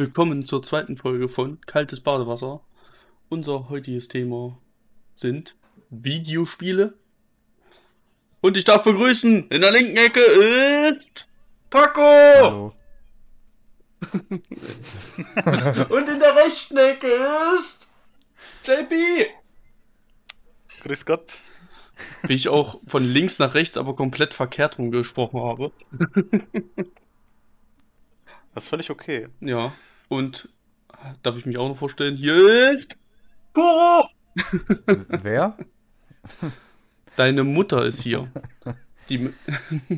Willkommen zur zweiten Folge von Kaltes Badewasser. Unser heutiges Thema sind Videospiele. Und ich darf begrüßen, in der linken Ecke ist Paco! Hallo. Und in der rechten Ecke ist JP! Grüß Gott. Wie ich auch von links nach rechts, aber komplett verkehrt rum gesprochen habe. Das ist völlig okay. Ja, und darf ich mich auch noch vorstellen, hier ist Kuro! Wer? Deine Mutter ist hier. Die,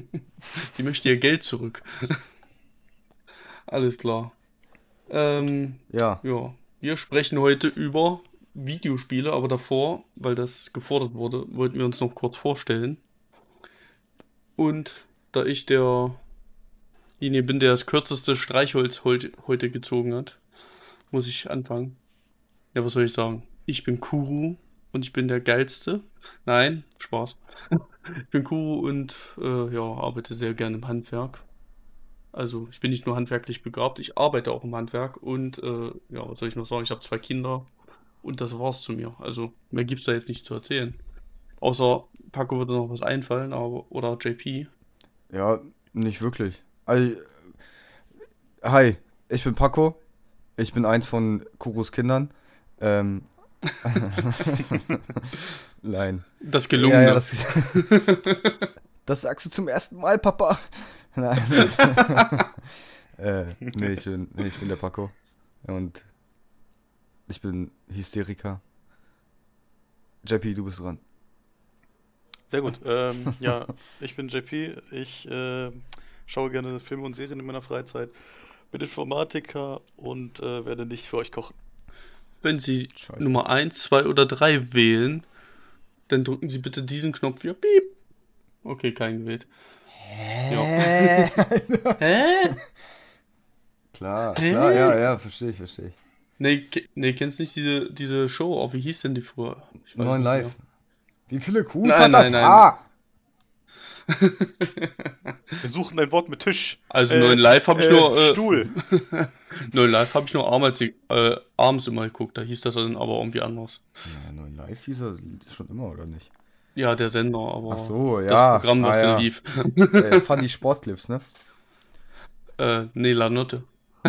die möchte ihr Geld zurück. Alles klar. Ähm, Ja. ja, wir sprechen heute über Videospiele, aber davor, weil das gefordert wurde, wollten wir uns noch kurz vorstellen. Und da ich derjenige bin, der das kürzeste Streichholz heute, gezogen hat, muss ich anfangen. Ja, was soll ich sagen? Ich bin Kuru und ich bin der Geilste. Nein, Spaß. Ich bin Kuru und äh, ja, arbeite sehr gerne im Handwerk. Also ich bin nicht nur handwerklich begabt, ich arbeite auch im Handwerk und äh, ja, was soll ich noch sagen? Ich habe zwei Kinder und das war's zu mir. Also mehr gibt's da jetzt nicht zu erzählen. Außer Paco würde noch was einfallen, aber oder JP. Ja, nicht wirklich. Also, hi, ich bin Paco. Ich bin eins von Kurus Kindern. Ähm. Nein. Das gelungene. Ja, ja, das, das sagst du zum ersten Mal, Papa. Nein. äh, nee, ich bin, nee, ich bin der Paco. Und ich bin Hysteriker. JP, du bist dran. Sehr gut. Ähm, ja, ich bin JP. Ich äh, schaue gerne Filme und Serien in meiner Freizeit. Bin Informatiker und äh, werde nicht für euch kochen. Wenn Sie Scheiße. Nummer 1, 2 oder 3 wählen, dann drücken Sie bitte diesen Knopf hier. Piep. Okay, kein gewählt. Hä? Hä? Klar, Hä? klar, ja, ja, verstehe ich, verstehe ich. Nee, nee, kennst nicht diese, diese Show? Oh, wie hieß denn die früher? Ich weiß Neun nicht live. mehr. Wie viele Kuhs Nein, hat das nein, nein. Wir suchen ein Wort mit Tisch. Also neun live habe ich äh, nur äh, Stuhl. neun live habe ich nur abends, äh, abends immer geguckt. Da hieß das dann aber irgendwie anders. Ja, neun live hieß er schon immer, oder nicht? Ja, der Sender, aber Ach so, ja. das Programm, was ah, dann ja. lief. Äh, Funny Sportclips, ne? äh, nee, Lanotte.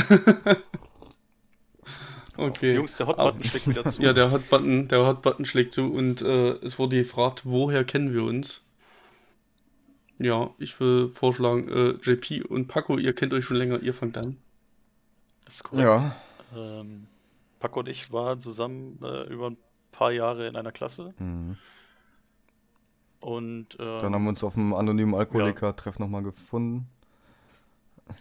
okay. Jungs, der Hotbutton schlägt wieder zu. Ja, der Hotbutton, der Hotbutton schlägt zu und äh, es wurde gefragt, woher kennen wir uns? Ja, ich will vorschlagen, äh, JP und Paco, ihr kennt euch schon länger, ihr fangt an. Das ist korrekt. Ja. Ähm, Paco und ich waren zusammen äh, über ein paar Jahre in einer Klasse. Mhm. Und ähm, Dann haben wir uns auf dem anonymen Alkoholiker-Treff nochmal gefunden.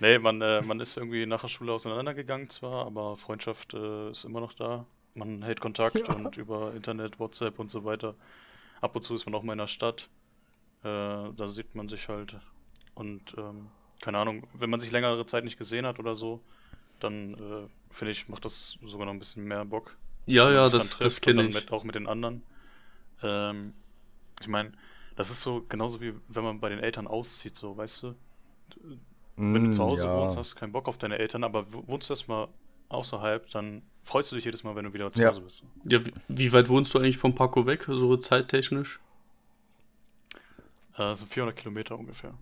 Nee, man, äh, man ist irgendwie nach der Schule auseinandergegangen zwar, aber Freundschaft äh, ist immer noch da. Man hält Kontakt und über Internet, WhatsApp und so weiter. Ab und zu ist man auch mal in der Stadt. Äh, da sieht man sich halt. Und ähm, keine Ahnung, wenn man sich längere Zeit nicht gesehen hat oder so, dann äh, finde ich, macht das sogar noch ein bisschen mehr Bock. Ja, ja, das, das kenne ich. Mit, auch mit den anderen. Ähm, ich meine, das ist so genauso wie wenn man bei den Eltern auszieht, so, weißt du? Wenn du Mm, zu Hause ja. wohnst, hast du keinen Bock auf deine Eltern, aber wohnst du erstmal außerhalb, dann freust du dich jedes Mal, wenn du wieder zu Ja. Hause bist. Ja, wie, wie weit wohnst du eigentlich vom Paco weg, so zeittechnisch? Das sind 400 Kilometer ungefähr.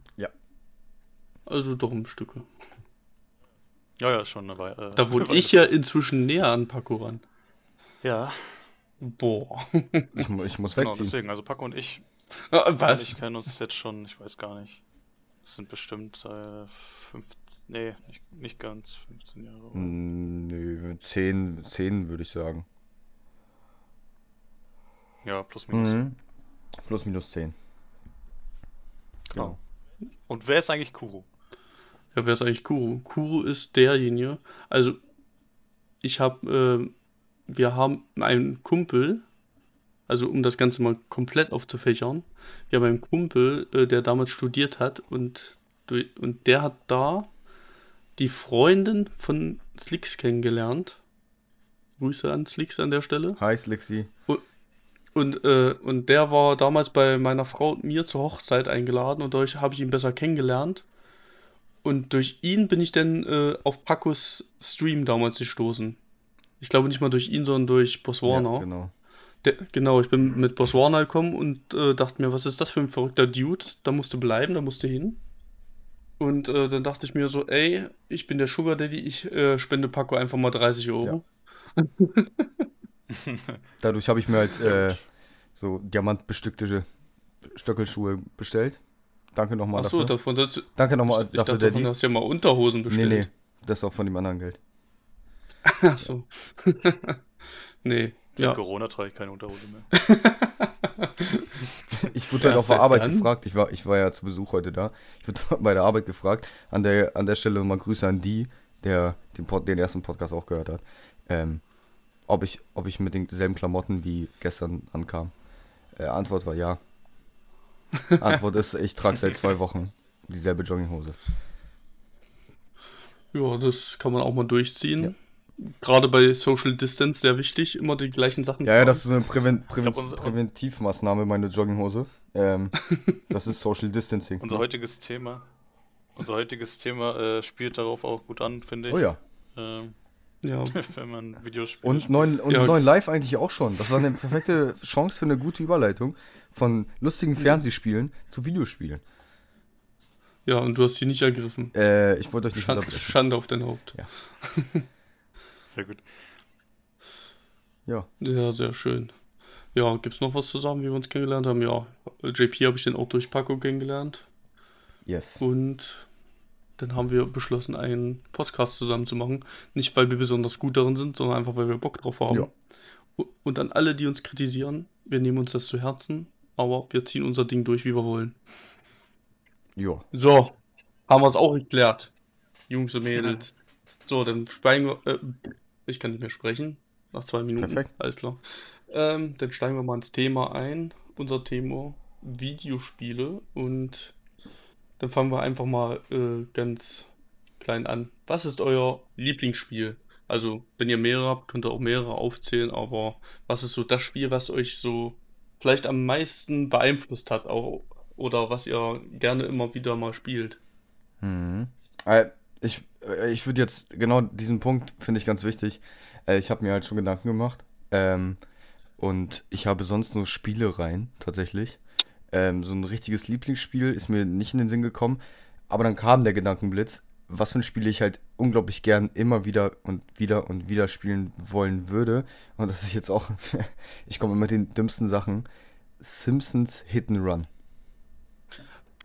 Also doch ein Stücke. Ja, ja, ist schon eine Weile. Äh, Da wohne ich ja inzwischen näher an Paco ran. Ja, Boah. Ich, ich muss genau, wegziehen. deswegen. Also Paco und ich, Was? ich kennen uns jetzt schon, ich weiß gar nicht. Das sind bestimmt äh, 15, nee, nicht, nicht ganz 15 Jahre. oder? Nö, 10, 10 würde ich sagen. Ja, plus minus. Mhm. Plus minus 10. Genau. Und wer ist eigentlich Kuro? Ja, wer ist eigentlich Kuro? Kuro ist derjenige. Also, ich habe, äh, wir haben einen Kumpel, also um das Ganze mal komplett aufzufächern, wir haben einen Kumpel, äh, der damals studiert hat und, und der hat da die Freundin von Slicks kennengelernt. Grüße an Slicks an der Stelle. Hi, Slixi. Und, äh, und der war damals bei meiner Frau und mir zur Hochzeit eingeladen und dadurch habe ich ihn besser kennengelernt. Und durch ihn bin ich dann äh, auf Pacos Stream damals gestoßen. Ich glaube nicht mal durch ihn, sondern durch Boss Warner. Ja, genau. Der, genau, ich bin mit Boss Warner gekommen und äh, dachte mir, was ist das für ein verrückter Dude? Da musst du bleiben, da musst du hin. Und äh, dann dachte ich mir so, ey, ich bin der Sugar Daddy, ich äh, spende Paco einfach mal 30 Euro. Dadurch habe ich mir halt äh, so diamantbestückte Stöckelschuhe bestellt. Danke nochmal Achso, dafür. davon, das, Danke nochmal ich, ich dafür, dachte, davon hast du ja mal Unterhosen Nee, bestellt. nee, das ist auch von dem anderen Geld. Achso. nee, ja. Corona trage ich keine Unterhose mehr. Ich wurde halt Ja, auf der seit Arbeit dann? gefragt, ich war, ich war ja zu Besuch heute da. Ich wurde bei der Arbeit gefragt. An der, an der Stelle mal Grüße an die, der den, Pod, den ersten Podcast auch gehört hat. Ähm, ob, ich, ob ich mit denselben Klamotten wie gestern ankam. Äh, Antwort war ja. Antwort ist, ich trage seit zwei Wochen dieselbe Jogginghose. ja, das kann man auch mal durchziehen. Gerade bei Social Distance sehr wichtig, immer die gleichen Sachen Ja, ja, das ist eine Präven Präven glaub, Präventivmaßnahme, meine Jogginghose. Ähm, das ist Social Distancing. Unser heutiges Thema, unser heutiges Thema äh, spielt darauf auch gut an, finde ich. Oh ja. Ähm, Ja, wenn man Videos spielt. Und neun, und Ja. neun Live eigentlich auch schon. Das war eine perfekte Chance für eine gute Überleitung von lustigen Fernsehspielen zu Videospielen. ja, und du hast sie nicht ergriffen. Äh, ich wollte euch nicht Schande, unterbrechen. Schande auf dein Haupt. Sehr gut. Ja. Ja, sehr schön. Ja, gibt's noch was zu sagen, wie wir uns kennengelernt haben? Ja, JP habe ich dann auch durch Paco kennengelernt. Yes. Und dann haben wir beschlossen, einen Podcast zusammen zu machen. Nicht, weil wir besonders gut darin sind, sondern einfach, weil wir Bock drauf haben. Ja. Und an alle, die uns kritisieren, wir nehmen uns das zu Herzen, aber wir ziehen unser Ding durch, wie wir wollen. Ja. So, haben wir es auch geklärt. Jungs und Mädels. So, dann steigen wir. Äh, ich kann nicht mehr sprechen. Nach zwei Minuten. Perfekt. Alles klar. Ähm, dann steigen wir mal ins Thema ein. Unser Thema Videospiele. Und dann fangen wir einfach mal äh, ganz klein an. Was ist euer Lieblingsspiel? Also, wenn ihr mehrere habt, könnt ihr auch mehrere aufzählen, aber was ist so das Spiel, was euch so vielleicht am meisten beeinflusst hat, auch, oder was ihr gerne immer wieder mal spielt? Mhm. Äh, ich äh, ich würde jetzt, genau diesen Punkt finde ich ganz wichtig. Äh, ich habe mir halt schon Gedanken gemacht. Ähm, und ich habe sonst nur Spielereien, tatsächlich. Ähm, so ein richtiges Lieblingsspiel ist mir nicht in den Sinn gekommen. Aber dann kam der Gedankenblitz, was für ein Spiel ich halt unglaublich gern immer wieder und wieder und wieder spielen wollen würde. Und das ist jetzt auch, ich komme mit den dümmsten Sachen. Simpsons Hit and Run.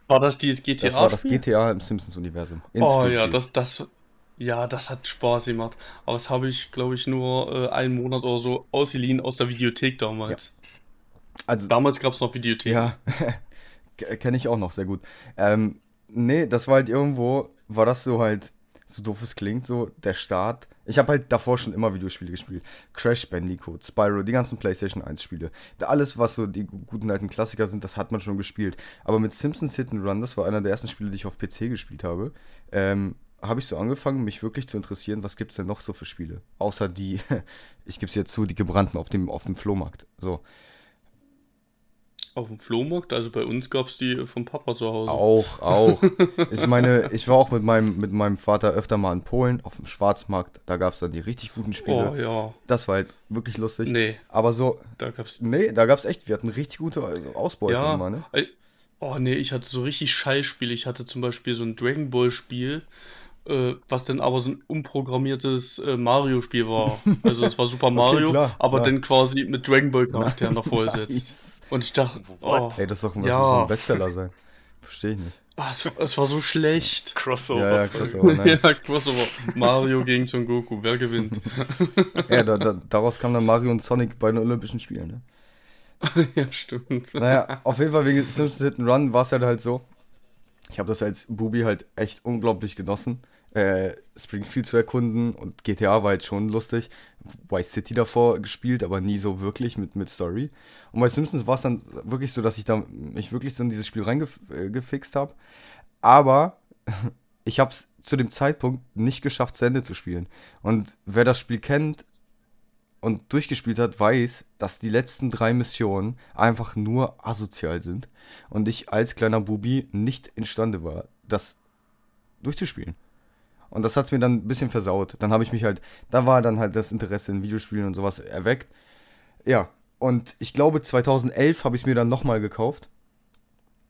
War das dieses GTA? Das war das GTA im Simpsons-Universum. Oh ja, das, das, ja, das hat Spaß gemacht. Aber das habe ich, glaube ich, nur äh, einen Monat oder so ausgeliehen aus der Videothek damals. Also, Damals gab es noch Videothek. Ja, kenne ich auch noch sehr gut. Ähm, nee, das war halt irgendwo, war das so halt, so doof es klingt, so der Start. Ich habe halt davor schon immer Videospiele gespielt. Crash Bandicoot, Spyro, die ganzen PlayStation 1 Spiele. Alles, was so die guten alten Klassiker sind, das hat man schon gespielt. Aber mit Simpsons Hit and Run, das war einer der ersten Spiele, die ich auf PC gespielt habe, ähm, habe ich so angefangen, mich wirklich zu interessieren, was gibt's denn noch so für Spiele? Außer die, ich gebe es jetzt zu, die gebrannten auf dem, auf dem Flohmarkt. So. Auf dem Flohmarkt, also bei uns gab es die vom Papa zu Hause. Auch, auch. Ich meine, ich war auch mit meinem, mit meinem Vater öfter mal in Polen auf dem Schwarzmarkt. Da gab es dann die richtig guten Spiele. Oh ja, Das war halt wirklich lustig. nee, Aber so, da gab's. nee, da gab es echt, wir hatten richtig gute Ausbeute Ja, immer, ne? oh nee, ich hatte so richtig Scheißspiele. Ich hatte zum Beispiel so ein Dragon Ball Spiel, äh, was dann aber so ein umprogrammiertes äh, Mario-Spiel war. Also es war Super Mario, klar, aber klar. dann quasi mit Dragon Ball Charakteren noch vorgesetzt. Nice. Und ich dachte, oh, What? Ey, das ist doch das Ja. muss so ein Bestseller sein. Verstehe ich nicht. ah, es, es war so schlecht. Crossover. Ja, ja, krass, aber nice. Ja, Crossover. Mario gegen Son Goku, wer gewinnt? ja, da, da, daraus kam dann Mario und Sonic bei den Olympischen Spielen, ne? ja, stimmt. Naja, auf jeden Fall wegen Simpsons Hit and Run war es halt, halt so. Ich habe das als Bubi halt echt unglaublich genossen. Äh, Springfield zu erkunden und GTA war halt schon lustig. Vice City davor gespielt, aber nie so wirklich mit, mit Story. Und bei Simpsons war es dann wirklich so, dass ich da mich wirklich so in dieses Spiel reingefixt habe. Aber ich habe es zu dem Zeitpunkt nicht geschafft, zu Ende zu spielen. Und wer das Spiel kennt, und durchgespielt hat, weiß, dass die letzten drei Missionen einfach nur asozial sind und ich als kleiner Bubi nicht imstande war, das durchzuspielen. Und das hat es mir dann ein bisschen versaut. Dann habe ich mich halt, da war dann halt das Interesse in Videospielen und sowas erweckt. Ja, und ich glaube 2011 habe ich es mir dann nochmal gekauft.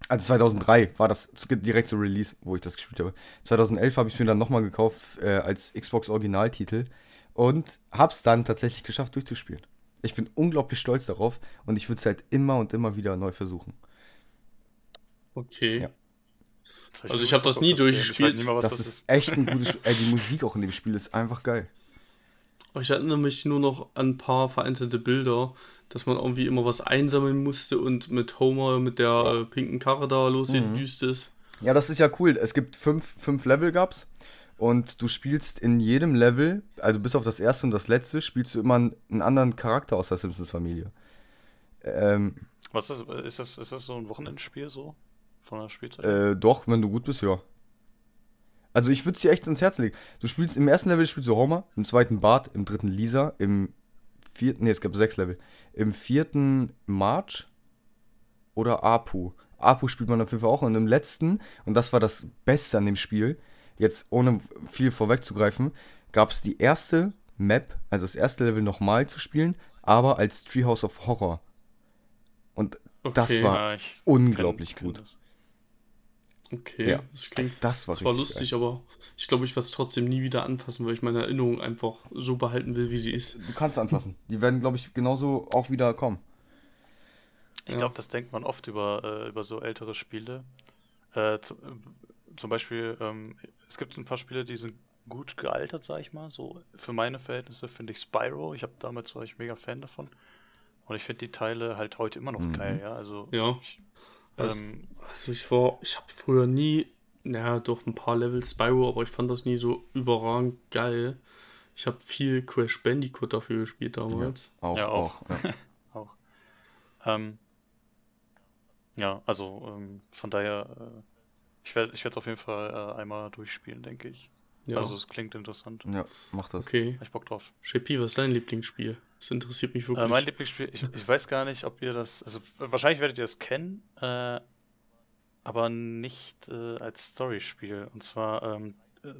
Also 2003 war das direkt zu Release, wo ich das gespielt habe. 2011 habe ich es mir dann nochmal gekauft äh, als Xbox Originaltitel und habe es dann tatsächlich geschafft durchzuspielen. Ich bin unglaublich stolz darauf und ich würde es halt immer und immer wieder neu versuchen. Okay. Ja. Also ich habe das nie durchgespielt. Das, das, ist, ist echt ein gutes Spiel. Ey, die Musik auch in dem Spiel ist einfach geil. Ich erinnere mich nur noch an ein paar vereinzelte Bilder, dass man irgendwie immer was einsammeln musste und mit Homer mit der äh, pinken Karre da losgedüst mhm. ist. Ja, das ist ja cool. Es gibt fünf, fünf Level gab's und du spielst in jedem Level, also bis auf das erste und das letzte, spielst du immer einen anderen Charakter aus der Simpsons-Familie. Ähm, Was ist, ist das? Ist das so ein Wochenendspiel so? Von der Spielzeit? Äh, doch, wenn du gut bist, ja. Also ich würde es dir echt ins Herz legen. Du spielst im ersten Level spielst du Homer, im zweiten Bart, im dritten Lisa, im vierten, nee, es gab sechs Level. Im vierten March oder Apu. Apu spielt man auf jeden Fall auch. Und im letzten, und das war das Beste an dem Spiel, jetzt ohne viel vorwegzugreifen, gab es die erste Map, also das erste Level nochmal zu spielen, aber als Treehouse of Horror. Und okay, das war ja, unglaublich kenn, gut. Kenn Okay, ja. das klingt das war zwar lustig, geil. aber ich glaube, ich werde es trotzdem nie wieder anfassen, weil ich meine Erinnerung einfach so behalten will, wie sie ist. Du kannst anfassen. Die werden, glaube ich, genauso auch wieder kommen. Ich ja. glaube, das denkt man oft über, äh, über so ältere Spiele. Äh, zu, zum Beispiel, ähm, es gibt ein paar Spiele, die sind gut gealtert, sag ich mal. So für meine Verhältnisse finde ich Spyro. Ich habe damals war ich mega Fan davon. Und ich finde die Teile halt heute immer noch mhm. geil, ja. Also ja. Ich, ähm, also ich war, ich habe früher nie, naja, doch ein paar Level Spyro, aber ich fand das nie so überragend geil. Ich habe viel Crash Bandicoot dafür gespielt damals. Ja, auch. Ja, auch. auch, ja. auch. Ähm, ja also ähm, von daher, äh, ich werde ich es auf jeden Fall äh, einmal durchspielen, denke ich. Ja. Also es klingt interessant. Ja, mach das. Okay. Ich Bock drauf. Shepi, was ist dein Lieblingsspiel? Das interessiert mich wirklich. Äh, mein Lieblingsspiel, ich, ich weiß gar nicht, ob ihr das, also wahrscheinlich werdet ihr das kennen, äh, aber nicht äh, als Storyspiel. Und zwar ähm,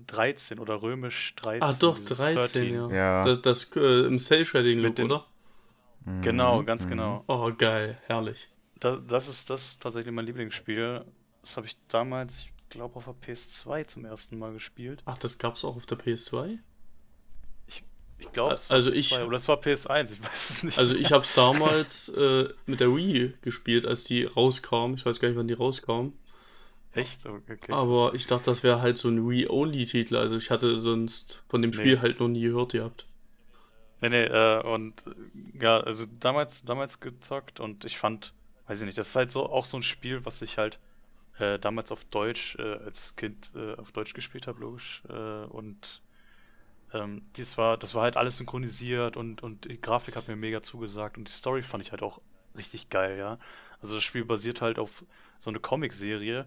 13 oder römisch 13. Ah, doch, 13, 13. ja. ja. Das, das äh, im Cell-Shading-Look, oder? Genau, mhm. ganz mhm. genau. Oh, geil, herrlich. Das, das ist das tatsächlich mein Lieblingsspiel. Das habe ich damals, ich glaube, auf der PS2 zum ersten Mal gespielt. Ach, das gab es auch auf der PS2? Ich glaube, also ich, oder es war PS1, ich weiß es nicht. Also ich habe es damals äh, mit der Wii gespielt, als die rauskam. Ich weiß gar nicht, wann die rauskam. Echt? Okay. Aber ich dachte, das wäre halt so ein Wii-Only-Titel. Also ich hatte sonst von dem Spiel nee. halt noch nie gehört gehabt. Nee, nee, äh, und ja, also damals, damals gezockt und ich fand, weiß ich nicht, das ist halt so auch so ein Spiel, was ich halt äh, damals auf Deutsch, äh, als Kind äh, auf Deutsch gespielt habe, logisch. Äh, und ähm, das, war, das war halt alles synchronisiert und, und die Grafik hat mir mega zugesagt und die Story fand ich halt auch richtig geil, ja. Also das Spiel basiert halt auf so eine Comic-Serie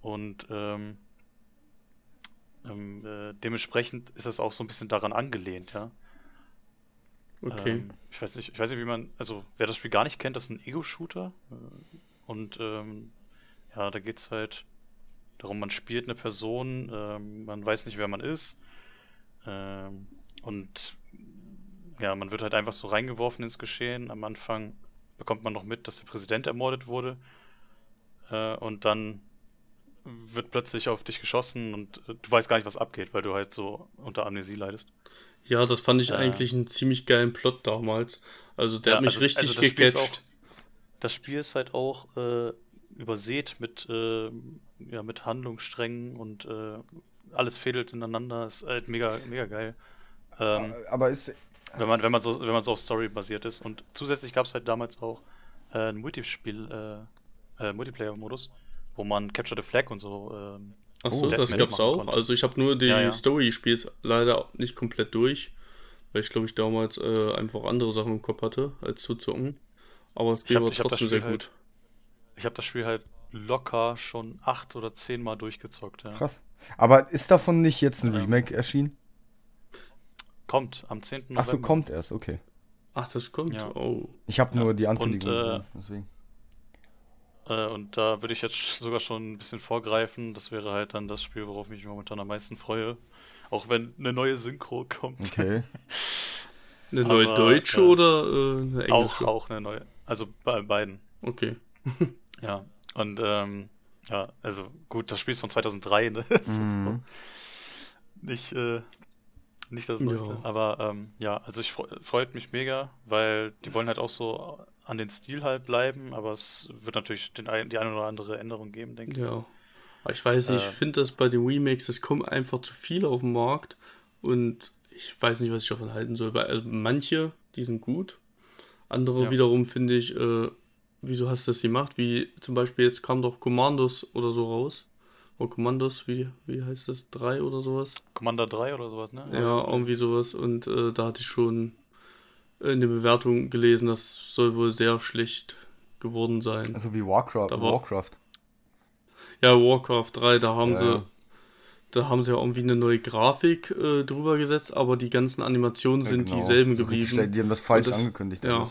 und ähm, ähm, äh, dementsprechend ist das auch so ein bisschen daran angelehnt, ja. Okay. Ähm, ich weiß nicht, ich weiß nicht, wie man, also wer das Spiel gar nicht kennt, das ist ein Ego-Shooter und ähm, ja, da geht es halt darum, man spielt eine Person, ähm, man weiß nicht, wer man ist. Ähm, und ja, man wird halt einfach so reingeworfen ins Geschehen. Am Anfang bekommt man noch mit, dass der Präsident ermordet wurde. Äh, und dann wird plötzlich auf dich geschossen und äh, du weißt gar nicht, was abgeht, weil du halt so unter Amnesie leidest. Ja, das fand ich äh, eigentlich einen ziemlich geilen Plot damals. Also der ja, hat mich also, richtig also gecatcht. das Spiel ist halt auch äh, übersät mit, äh, ja, mit Handlungssträngen und äh, alles fädelt ineinander. Ist halt mega, mega geil. Ähm, aber ist. Wenn man, wenn man so, wenn man so auf Story basiert ist. Und zusätzlich gab es halt damals auch äh, ein Multispiel, äh, äh, Multiplayer-Modus, wo man Capture the Flag und so. Ähm, Achso, das gab's auch. Konnte. Also ich habe nur die ja, ja. Story gespielt, leider nicht komplett durch, weil ich glaube ich damals äh, einfach andere Sachen im Kopf hatte, als zu zocken. Aber es war trotzdem sehr halt, gut. Ich habe das Spiel halt locker schon acht oder zehn Mal durchgezockt. Ja. Krass. Aber ist davon nicht jetzt ein Remake erschienen? Kommt am 10. November. Ach so, kommt erst, okay. Ach, das kommt. Ja. Oh. Ich habe nur die Ankündigung und, äh, gesehen, deswegen. Äh, und da würde ich jetzt sogar schon ein bisschen vorgreifen. Das wäre halt dann das Spiel, worauf ich mich momentan am meisten freue. Auch wenn eine neue Synchro kommt. Okay. Eine neue Aber, deutsche äh, oder äh, eine englische? Auch, auch eine neue. Also bei beiden. Okay. Ja. Und ähm, ja, also gut, das Spiel ist von 2003, ne? Mhm. nicht, äh, nicht das Ja. Neueste. Aber ähm, ja, also ich freu- freut mich mega, weil die wollen halt auch so an den Stil halt bleiben, aber es wird natürlich den, ein- die eine oder andere Änderung geben, denke ich. Ja. Aber ich weiß nicht, ich Äh. finde das bei den Remakes, es kommen einfach zu viele auf den Markt und ich weiß nicht, was ich davon halten soll. Weil also manche, die sind gut. Andere Ja. wiederum finde ich, äh, wieso hast du das gemacht? Wie zum Beispiel jetzt kam doch Commandos oder so raus. Oder Commandos, wie, wie heißt das? 3 oder sowas? Commander 3 oder sowas, ne? Ja, irgendwie sowas. Und äh, da hatte ich schon in der Bewertung gelesen, das soll wohl sehr schlecht geworden sein. Also wie Warcraft. Aber- Warcraft. Ja, Warcraft 3, da haben Ja, sie, ja. da haben sie ja irgendwie eine neue Grafik äh, drüber gesetzt, aber die ganzen Animationen Ja, sind genau. dieselben So richtig geblieben. Die haben das falsch das- angekündigt. ja.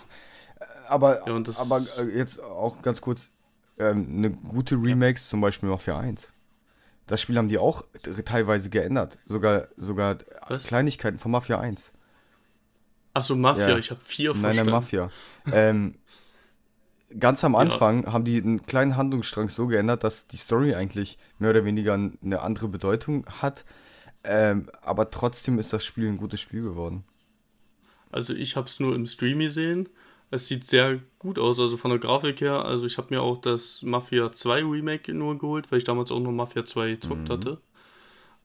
Aber, Ja, aber äh, jetzt auch ganz kurz, ähm, eine gute Remakes, zum Beispiel Mafia 1. Das Spiel haben die auch teilweise geändert. Sogar, sogar Was? Kleinigkeiten von Mafia 1. Achso, Mafia, Ja. ich habe vier Nein, verstanden. nein, Mafia. ähm, ganz am Anfang haben die einen kleinen Handlungsstrang so geändert, dass die Story eigentlich mehr oder weniger eine andere Bedeutung hat. Ähm, aber trotzdem ist das Spiel ein gutes Spiel geworden. Also ich habe es nur im Stream gesehen. Es sieht sehr gut aus, also von der Grafik her. Also ich habe mir auch das Mafia 2 Remake nur geholt, weil ich damals auch nur Mafia 2 gezockt Mhm. hatte.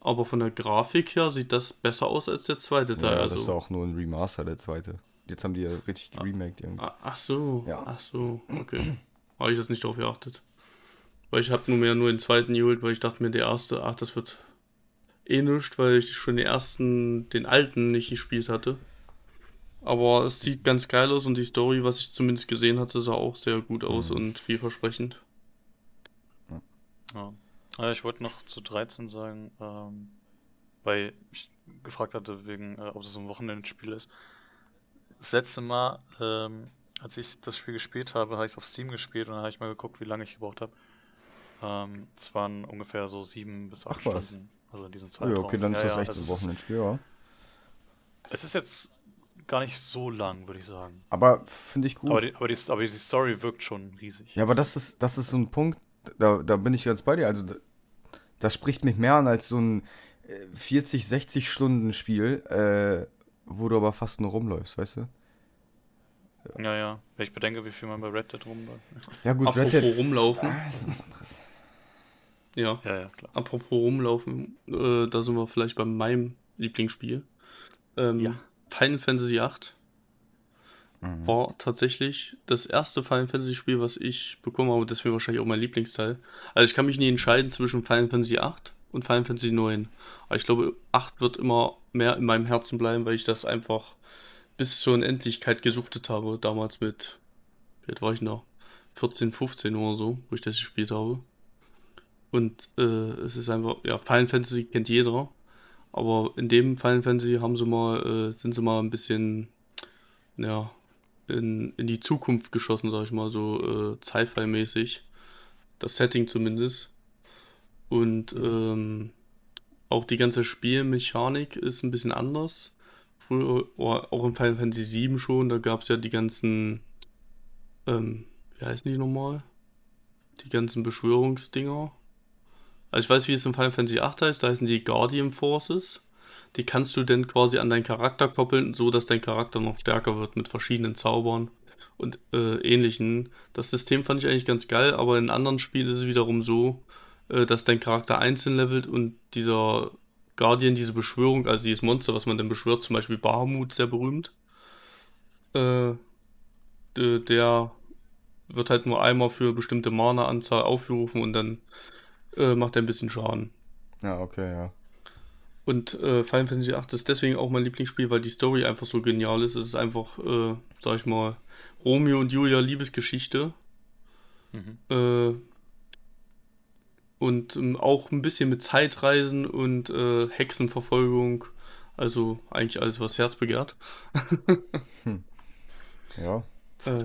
Aber von der Grafik her sieht das besser aus als der zweite Teil. Ja, also. das ist auch nur ein Remaster, der zweite. Jetzt haben die ja richtig geremaked irgendwie. Ah, Ach so, Ja. ach so, okay. Habe ich jetzt nicht drauf geachtet. Weil ich habe nur mehr nur den zweiten geholt, weil ich dachte mir, der erste, ach, das wird eh nichts, weil ich schon den ersten, den alten nicht gespielt hatte. Aber es sieht ganz geil aus und die Story, was ich zumindest gesehen hatte, sah auch sehr gut aus Mhm. und vielversprechend. Ja. Äh, ich wollte noch zu 13 sagen, ähm, weil ich gefragt hatte, wegen, äh, ob es so ein Wochenendspiel ist. Das letzte Mal, ähm, als ich das Spiel gespielt habe, habe ich es auf Steam gespielt und dann habe ich mal geguckt, wie lange ich gebraucht habe. Ähm, es waren ungefähr so sieben bis acht Ach, was? Stunden. Also in diesem Ja, Zeitraum. okay, dann ist Ja, das ja, echt also ein Wochenendspiel, ja. Es ist jetzt gar nicht so lang, würde ich sagen. Aber finde ich gut. Aber die, aber, die, aber die Story wirkt schon riesig. Ja, aber das ist, das ist so ein Punkt, da, da bin ich ganz bei dir. Also, da- das spricht mich mehr an als so ein äh, 40, 60 Stunden Spiel, äh, wo du aber fast nur rumläufst, weißt du? Ja, ja. Wenn ich bedenke, wie viel man bei Red Dead rumläuft. Ja, gut, Apropos Red Dead. rumlaufen. Ah, ist was anderes. Ja, Ja, ja, klar. apropos rumlaufen, äh, da sind wir vielleicht bei meinem Lieblingsspiel. Ähm, Ja. Final Fantasy VIII. Mhm. war tatsächlich das erste Final Fantasy Spiel, was ich bekommen habe, deswegen wahrscheinlich auch mein Lieblingsteil. Also ich kann mich nie entscheiden zwischen Final Fantasy 8 und Final Fantasy 9. Aber ich glaube, 8 wird immer mehr in meinem Herzen bleiben, weil ich das einfach bis zur Unendlichkeit gesuchtet habe, damals mit, wie alt war ich noch? 14, 15 oder so, wo ich das gespielt habe. Und äh, es ist einfach, ja, Final Fantasy kennt jeder. Aber in dem Final Fantasy haben sie mal, äh, sind sie mal ein bisschen, ja, in, in die Zukunft geschossen, sag ich mal, so äh, Sci-Fi-mäßig. Das Setting zumindest. Und ähm, auch die ganze Spielmechanik ist ein bisschen anders. Früher, oder auch in Final Fantasy VII schon, da gab es ja die ganzen, ähm, wie heißen die nochmal? Die ganzen Beschwörungsdinger. Also ich weiß, wie es in Final Fantasy VIII heißt, da heißen die Guardian Forces. Die kannst du dann quasi an deinen Charakter koppeln, so dass dein Charakter noch stärker wird mit verschiedenen Zaubern und äh, ähnlichen. Das System fand ich eigentlich ganz geil, aber in anderen Spielen ist es wiederum so, äh, dass dein Charakter einzeln levelt und dieser Guardian, diese Beschwörung, also dieses Monster, was man dann beschwört, zum Beispiel Bahamut, sehr berühmt, äh, de- der wird halt nur einmal für bestimmte Mana-Anzahl aufgerufen und dann äh, macht er ein bisschen Schaden. Ja, okay, ja. Und äh, Final Fantasy VIII ist deswegen auch mein Lieblingsspiel, weil die Story einfach so genial ist. Es ist einfach, äh, sag ich mal, Romeo und Julia Liebesgeschichte. Mhm. Äh, und ähm, auch ein bisschen mit Zeitreisen und äh, Hexenverfolgung. Also eigentlich alles, was Herz begehrt. Ja. Äh,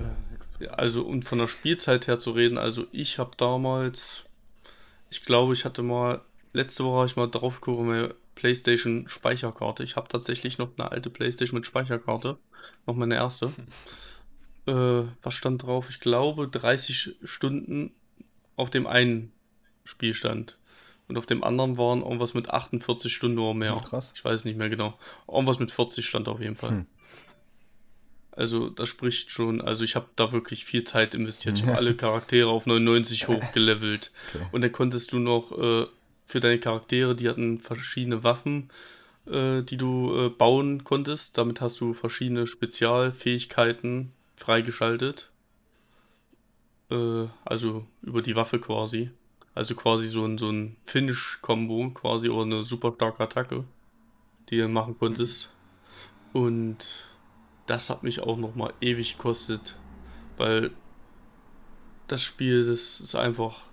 also, und von der Spielzeit her zu reden, also ich habe damals, ich glaube, ich hatte mal, letzte Woche habe ich mal drauf geguckt, meine PlayStation Speicherkarte. Ich habe tatsächlich noch eine alte PlayStation mit Speicherkarte, noch meine erste. Äh, was stand drauf? Ich glaube 30 Stunden auf dem einen Spielstand. Und auf dem anderen waren irgendwas mit 48 Stunden oder mehr. Krass. Ich weiß nicht mehr genau. Irgendwas mit 40 stand auf jeden Fall. Hm. Also das spricht schon, also ich habe da wirklich viel Zeit investiert. Ich habe alle Charaktere auf 99 hochgelevelt. Okay. Und dann konntest du noch äh, für deine Charaktere, die hatten verschiedene Waffen, äh, die du äh, bauen konntest. Damit hast du verschiedene Spezialfähigkeiten freigeschaltet. Äh, also über die Waffe quasi. Also quasi so ein, so ein Finish-Kombo quasi oder eine super starke Attacke, die du machen konntest. Und das hat mich auch nochmal ewig gekostet, weil das Spiel, das ist einfach.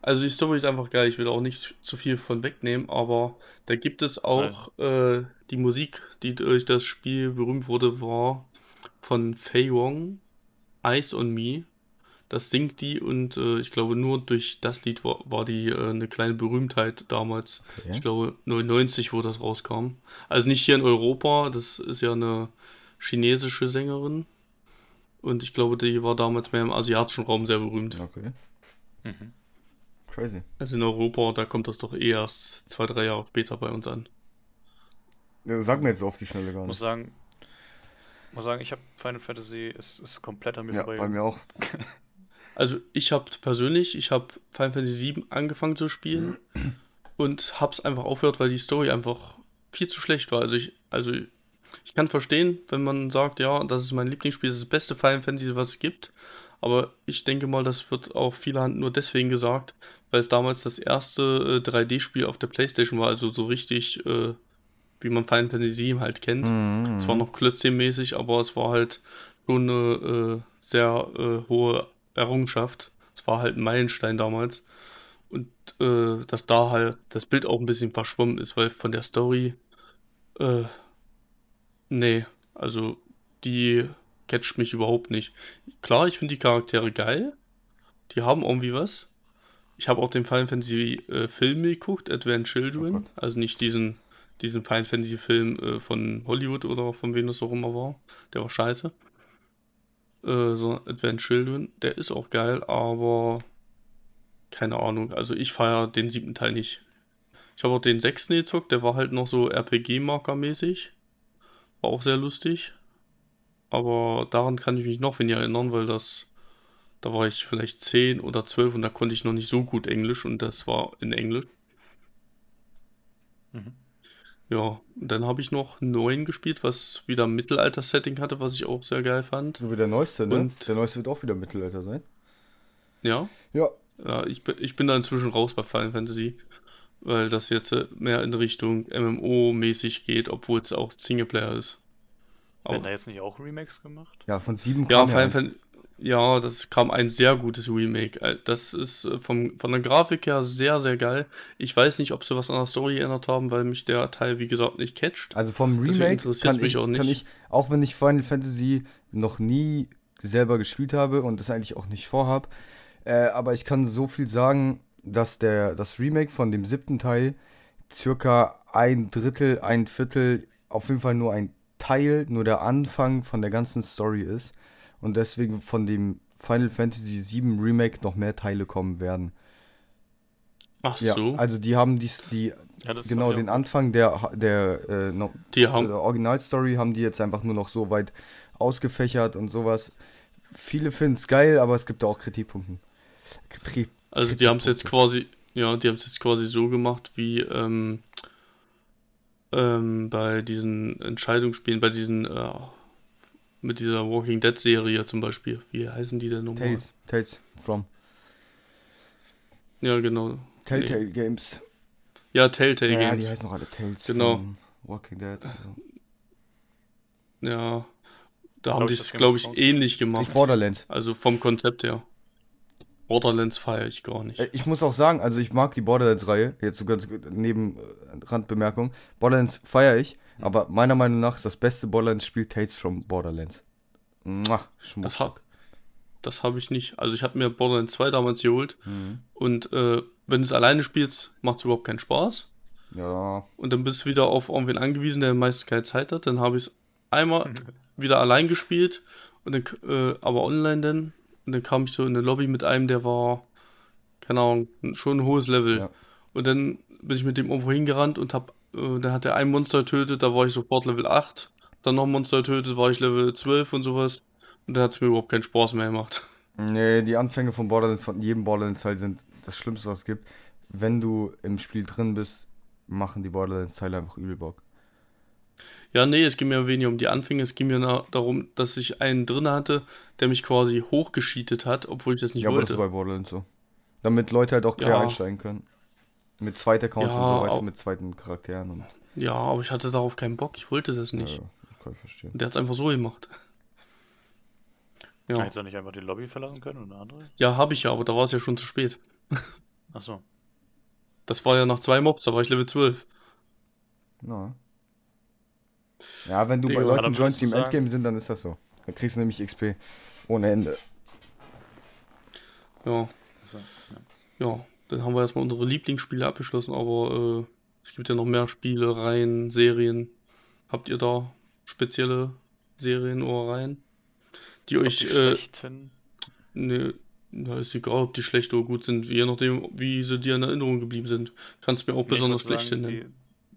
Also die Story ist einfach geil, ich will auch nicht zu viel von wegnehmen, aber da gibt es auch äh, die Musik, die durch das Spiel berühmt wurde, war von Fei Wong, Eyes on Me. Das singt die und äh, ich glaube nur durch das Lied war, war die äh, eine kleine Berühmtheit damals. Okay. Ich glaube 99, wo das rauskam. Also nicht hier in Europa, das ist ja eine chinesische Sängerin. Und ich glaube, die war damals mehr im asiatischen Raum sehr berühmt. Okay. Mhm. Crazy. Also in Europa, da kommt das doch eh erst zwei, drei Jahre später bei uns an. Ja, sag mir jetzt auf die Schnelle gar Muss nicht. sagen, muss sagen, ich habe Final Fantasy, ist, ist komplett an mir Ja, vorbei. bei mir auch. Also ich habe persönlich, ich habe Final Fantasy VII angefangen zu spielen und hab's einfach aufgehört, weil die Story einfach viel zu schlecht war. Also ich, also ich kann verstehen, wenn man sagt, ja, das ist mein Lieblingsspiel, das ist das beste Final Fantasy, was es gibt. Aber ich denke mal, das wird auch vielerhand nur deswegen gesagt, weil es damals das erste äh, 3D-Spiel auf der Playstation war, also so richtig, äh, wie man Final Fantasy halt kennt. Mhm. Es war noch klötzchenmäßig, aber es war halt schon eine äh, sehr äh, hohe Errungenschaft. Es war halt ein Meilenstein damals. Und äh, dass da halt das Bild auch ein bisschen verschwommen ist, weil von der Story, äh, nee, also die catcht mich überhaupt nicht. Klar, ich finde die Charaktere geil. Die haben irgendwie was. Ich habe auch den Final Fantasy äh, Film geguckt, Advent Oh Children. Gott. also nicht diesen, diesen Final Fantasy Film äh, von Hollywood oder von wem das auch immer war. Der war scheiße. Äh, so Advent Children, der ist auch geil, aber keine Ahnung. Also ich feiere den siebten Teil nicht. Ich habe auch den sechsten gezockt, der war halt noch so RPG-Marker-mäßig. War auch sehr lustig. Aber daran kann ich mich noch weniger erinnern, weil das, da war ich vielleicht 10 oder 12 und da konnte ich noch nicht so gut Englisch und das war in Englisch. Mhm. Ja, und dann habe ich noch 9 gespielt, was wieder ein Mittelalter-Setting hatte, was ich auch sehr geil fand. So wie der neueste, ne? Und- der neueste wird auch wieder Mittelalter sein. Ja, Ja. ja ich, bin- ich bin da inzwischen raus bei Final Fantasy, weil das jetzt mehr in Richtung MMO-mäßig geht, obwohl es auch Singleplayer ist. Werden da jetzt nicht auch Remakes gemacht? Ja, von sieben Ja, kam. Fan ja, das kam ein sehr gutes Remake. Äh, Das ist äh, vom, von der Grafik her sehr, sehr geil. Ich weiß nicht, ob sie was an der Story geändert haben, weil mich der Teil, wie gesagt, nicht catcht. Also vom Remake interessiert's kann mich ich, auch nicht. kann ich, auch wenn ich Final Fantasy noch nie selber gespielt habe und das eigentlich auch nicht vorhab, äh, aber ich kann so viel sagen, dass der, das Remake von dem siebten Teil circa ein Drittel, ein Viertel, auf jeden Fall nur ein Teil, nur der Anfang von der ganzen Story ist und deswegen von dem Final Fantasy VII Remake noch mehr Teile kommen werden. Ach Ja, so, also die haben dies, die, Ja, genau den Anfang der, der äh, no, die haben, also Originalstory haben die jetzt einfach nur noch so weit ausgefächert und sowas. Viele finden es geil, aber es gibt da auch Kritikpunkte. Kritik also die haben es jetzt quasi, ja, die haben es jetzt quasi so gemacht, wie ähm, ähm, bei diesen Entscheidungsspielen, bei diesen, äh, mit dieser Walking Dead Serie zum Beispiel. Wie heißen die denn nochmal? Tales, Tales from Ja, genau. Telltale Games. Ja, Telltale ja, Games. die heißen noch alle Tales Genau. from Walking Dead. Also. Ja, da haben die es, glaube ich, ähnlich gemacht. Borderlands. Also vom Konzept her. Borderlands feiere ich gar nicht. Äh, Ich muss auch sagen, also ich mag die Borderlands-Reihe, jetzt so ganz neben äh, Randbemerkung. Borderlands feiere ich, Hm. aber meiner Meinung nach ist das beste Borderlands-Spiel Tales from Borderlands. Mua, Das, Schmuck. hab, das habe ich nicht. Also ich habe mir Borderlands 2 damals geholt Mhm. und äh, wenn du es alleine spielst, macht es überhaupt keinen Spaß. Ja, Und dann bist du wieder auf irgendwen angewiesen, der meistens keine Zeit hat. Dann habe ich es einmal wieder allein gespielt und dann, äh, aber online dann. Und dann kam ich so in eine Lobby mit einem, der war, keine Ahnung, schon ein hohes Level. Ja. Und dann bin ich mit dem irgendwo hingerannt und hab, äh, dann hat er ein Monster getötet, da war ich sofort Level 8. Dann noch ein Monster getötet, war ich Level 12 und sowas. Und dann hat es mir überhaupt keinen Spaß mehr gemacht. Nee, die Anfänge von Borderlands, von jedem Borderlands-Teil sind das Schlimmste, was es gibt. Wenn du im Spiel drin bist, machen die Borderlands-Teile einfach übel Bock. Ja, nee, es ging mir weniger um die Anfänge, es ging mir na- darum, dass ich einen drin hatte, der mich quasi hochgescheatet hat, obwohl ich das nicht ja, aber das wollte. ist bei Borderlands so. Damit Leute halt auch quer Ja. einsteigen können. Mit zweiten Accounts Ja, und so, weißt du, mit zweiten Charakteren und. Ja, aber ich hatte darauf keinen Bock, ich wollte das nicht. Ja, kann ich verstehen. Und der hat es einfach so gemacht. Ja, Hättest du nicht einfach die Lobby verlassen können oder eine andere? ja habe ich ja, aber da war es ja schon zu spät. Achso. Das war ja nach zwei Mobs, da war ich Level 12. Ja. Ja, wenn du Digga, bei Leuten dann joinst, die im du Endgame sind, dann ist das so. Da kriegst du nämlich XP ohne Ende. Ja, ja, dann haben wir erstmal unsere Lieblingsspiele abgeschlossen, aber äh, es gibt ja noch mehr Spiele, Reihen, Serien. Habt ihr da spezielle Serien oder Reihen, die Ob euch die äh, schlechten. Ne, na, ist egal, ob die schlecht oder gut sind, je nachdem, wie sie dir in Erinnerung geblieben sind. Kannst mir auch Nee, besonders schlecht sagen, nennen.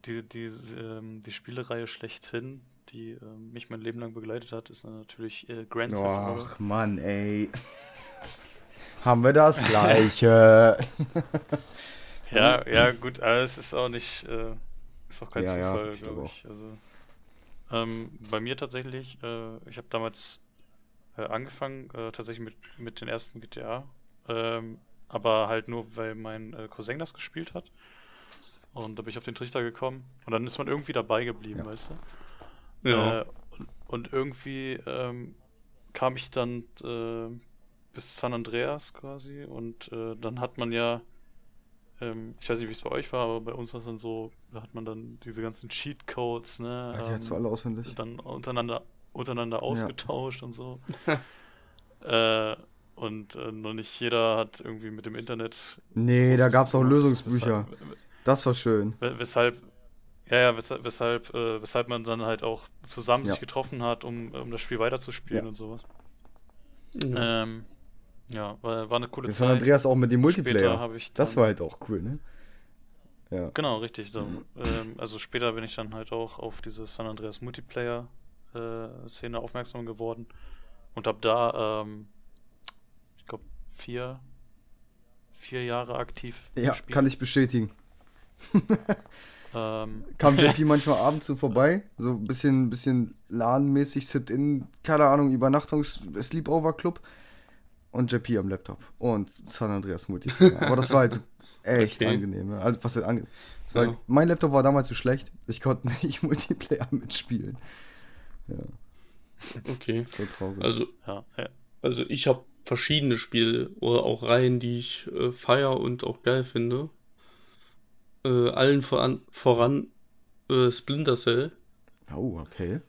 Die, die, ähm, die Spielereihe schlechthin, die ähm, mich mein Leben lang begleitet hat, ist natürlich äh, Grand Theft Auto. Ach, Mann, ey. Haben wir das Gleiche? Ja, ja, gut, aber es ist auch nicht, äh, ist auch kein Ja, ja, Zufall, ich glaube glaub ich. Also, ähm, bei mir tatsächlich, äh, ich habe damals äh, angefangen, äh, tatsächlich mit, mit den ersten GTA, ähm, aber halt nur, weil mein äh, Cousin das gespielt hat. Und da bin ich auf den Trichter gekommen. Und dann ist man irgendwie dabei geblieben, Ja. weißt du? Ja, Äh, und, und irgendwie ähm, kam ich dann äh, bis San Andreas quasi und äh, dann hat man ja, ähm, ich weiß nicht, wie es bei euch war, aber bei uns war es dann so, da hat man dann diese ganzen Cheatcodes, ne? Ja, die hast du ähm, alle auswendig. dann untereinander, untereinander ausgetauscht und so. äh, und äh, noch nicht jeder hat irgendwie mit dem Internet. Nee, da Großes gab's auch Lösungsbücher. Weshalb, Das war schön. we- weshalb ja, ja, weshalb, weshalb, äh, weshalb man dann halt auch zusammen Ja. sich getroffen hat, um, um das Spiel weiterzuspielen Ja. und sowas. ja. Ähm, ja, war, war eine coole Das Zeit. war Andreas auch mit dem Multiplayer. ich Das dann- war halt auch cool, ne? Ja. Genau, richtig. Da, ähm, also später bin ich dann halt auch auf diese San Andreas Multiplayer äh, Szene aufmerksam geworden und habe da, ähm, ich glaube, vier, vier Jahre aktiv Ja, gespielt. kann ich bestätigen. Ähm, Kam JP manchmal abends so vorbei, so ein bisschen, bisschen LAN-mäßig, Sit-In, keine Ahnung, Übernachtungs-Sleepover-Club und JP am Laptop und San Andreas Multiplayer. Aber das war halt echt Okay. angenehm. ja. Also, was halt ange das war Ja. mein Laptop war damals so schlecht, ich konnte nicht Multiplayer mitspielen. Okay. Das war traurig. Also, ja, ja, also ich habe verschiedene Spiele oder auch Reihen, die ich äh, feier und auch geil finde. Äh, allen voran, voran äh, Splinter Cell. oh, okay.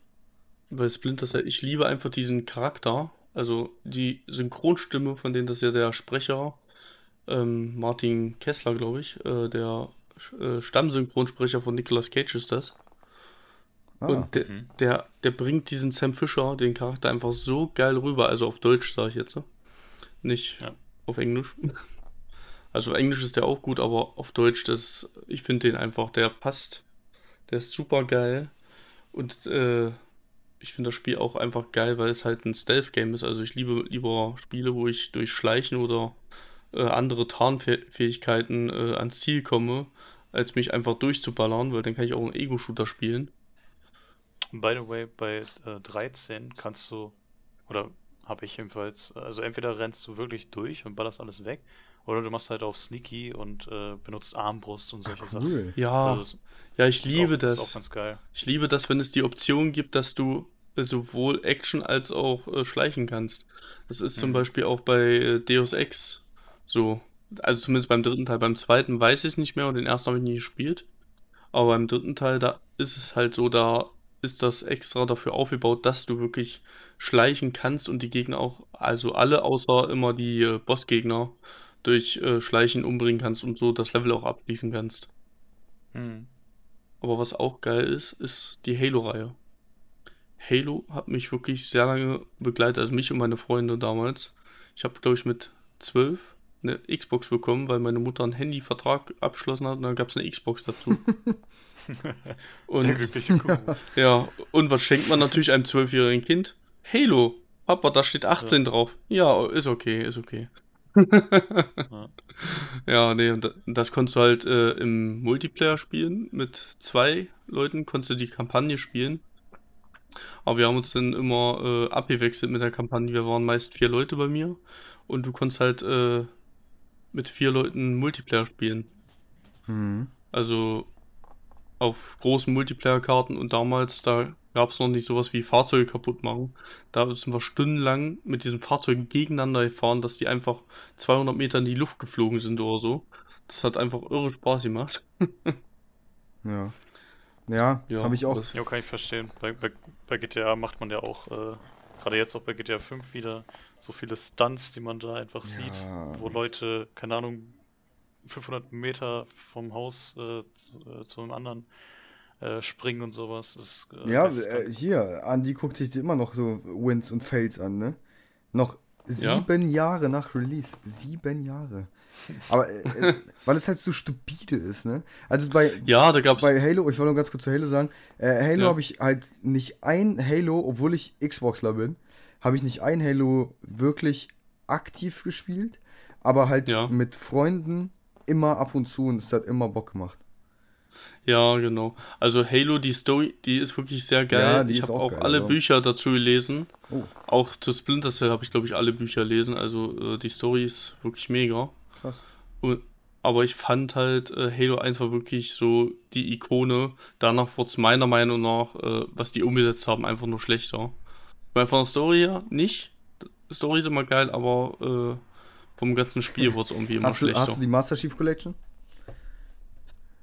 Weil Splinter Cell, ich liebe einfach diesen Charakter. Also die Synchronstimme, von denen das ja der Sprecher, ähm, Martin Kessler, glaube ich, äh, der äh, Stammsynchronsprecher von Nicolas Cage ist das. Ah, Und der, Mhm. der, der bringt diesen Sam Fisher, den Charakter, einfach so geil rüber. Also auf Deutsch sage ich jetzt. ne? Nicht Ja. auf Englisch. Also Englisch ist der auch gut, aber auf Deutsch, das, ich finde den einfach, der passt. Der ist super geil. Und äh, ich finde das Spiel auch einfach geil, weil es halt ein Stealth-Game ist. Also ich liebe lieber Spiele, wo ich durch Schleichen oder äh, andere Tarnfähigkeiten äh, ans Ziel komme, als mich einfach durchzuballern, weil dann kann ich auch einen Ego-Shooter spielen. By the way, bei äh, 13 kannst du, oder habe ich jedenfalls, also entweder rennst du wirklich durch und ballerst alles weg, oder du machst halt auf Sneaky und äh, benutzt Armbrust und solche Sachen. cool. Ja, Also ja, ich ist liebe auch, das. Ist auch ganz geil. Ich liebe das, wenn es die Option gibt, dass du sowohl Action als auch äh, schleichen kannst. Das ist zum Mhm. Beispiel auch bei äh, Deus Ex so. Also zumindest beim dritten Teil. Beim zweiten weiß ich es nicht mehr und den ersten habe ich nie gespielt. Aber beim dritten Teil, da ist es halt so, da ist das extra dafür aufgebaut, dass du wirklich schleichen kannst und die Gegner auch, also alle außer immer die äh, Bossgegner durch äh, Schleichen umbringen kannst und so das Level auch abschließen kannst. Hm. Aber was auch geil ist, ist die Halo-Reihe. Halo hat mich wirklich sehr lange begleitet, also mich und meine Freunde damals. Ich habe, glaube ich, mit zwölf eine Xbox bekommen, weil meine Mutter einen Handyvertrag abgeschlossen hat und dann gab es eine Xbox dazu. und, Der glückliche Kuh. ja, und was schenkt man natürlich einem zwölfjährigen Kind? Halo. Papa, da steht 18 drauf. Ja, ist okay, ist okay. Ja. Nee, und da- das konntest du halt äh, im Multiplayer spielen. Mit zwei Leuten konntest du die Kampagne spielen. Aber wir haben uns dann immer äh, abgewechselt mit der Kampagne. Wir waren meist vier Leute bei mir. Und du konntest halt äh, mit vier Leuten Multiplayer spielen. Mhm. Also auf großen Multiplayer-Karten und damals, da gab es noch nicht sowas wie Fahrzeuge kaputt machen. Da sind wir stundenlang mit diesen Fahrzeugen gegeneinander gefahren, dass die einfach 200 Meter in die Luft geflogen sind oder so. Das hat einfach irre Spaß gemacht. Ja. Ja, Ja, habe ich auch. das- Ja, kann ich verstehen. Bei, bei, bei GTA macht man ja auch, äh, gerade jetzt auch bei GTA 5 wieder, so viele Stunts, die man da einfach sieht, wo Leute, keine Ahnung, 500 Meter vom Haus äh, zu, äh, zu einem anderen äh, springen und sowas. Ist, äh, Ja, äh, hier, Andi guckt sich immer noch so Wins und Fails an, ne? Noch Ja? sieben Jahre nach Release. Sieben Jahre. Aber äh, äh, weil es halt so stupide ist, ne? Also bei, Ja, da gab's. bei Halo, ich wollte noch ganz kurz zu Halo sagen, äh, Halo Ja. habe ich halt nicht ein Halo, obwohl ich Xboxler bin, habe ich nicht ein Halo wirklich aktiv gespielt, aber halt Ja. mit Freunden immer ab und zu und es hat immer Bock gemacht. Ja, genau. Also Halo, die Story, die ist wirklich sehr geil. Ja, die ich habe auch auch geil, alle ja. Bücher dazu gelesen. Oh, Auch zu Splinter Cell habe ich, glaube ich, alle Bücher gelesen. Also äh, die Story ist wirklich mega. krass. Und, aber ich fand halt, äh, Halo 1 war wirklich so die Ikone. Danach wurde es meiner Meinung nach, äh, was die umgesetzt haben, einfach nur schlechter. Weil von der Story her nicht. Story ist immer geil, aber äh, vom ganzen Spiel wurde es irgendwie immer Hast du, schlechter. hast du die Master Chief Collection?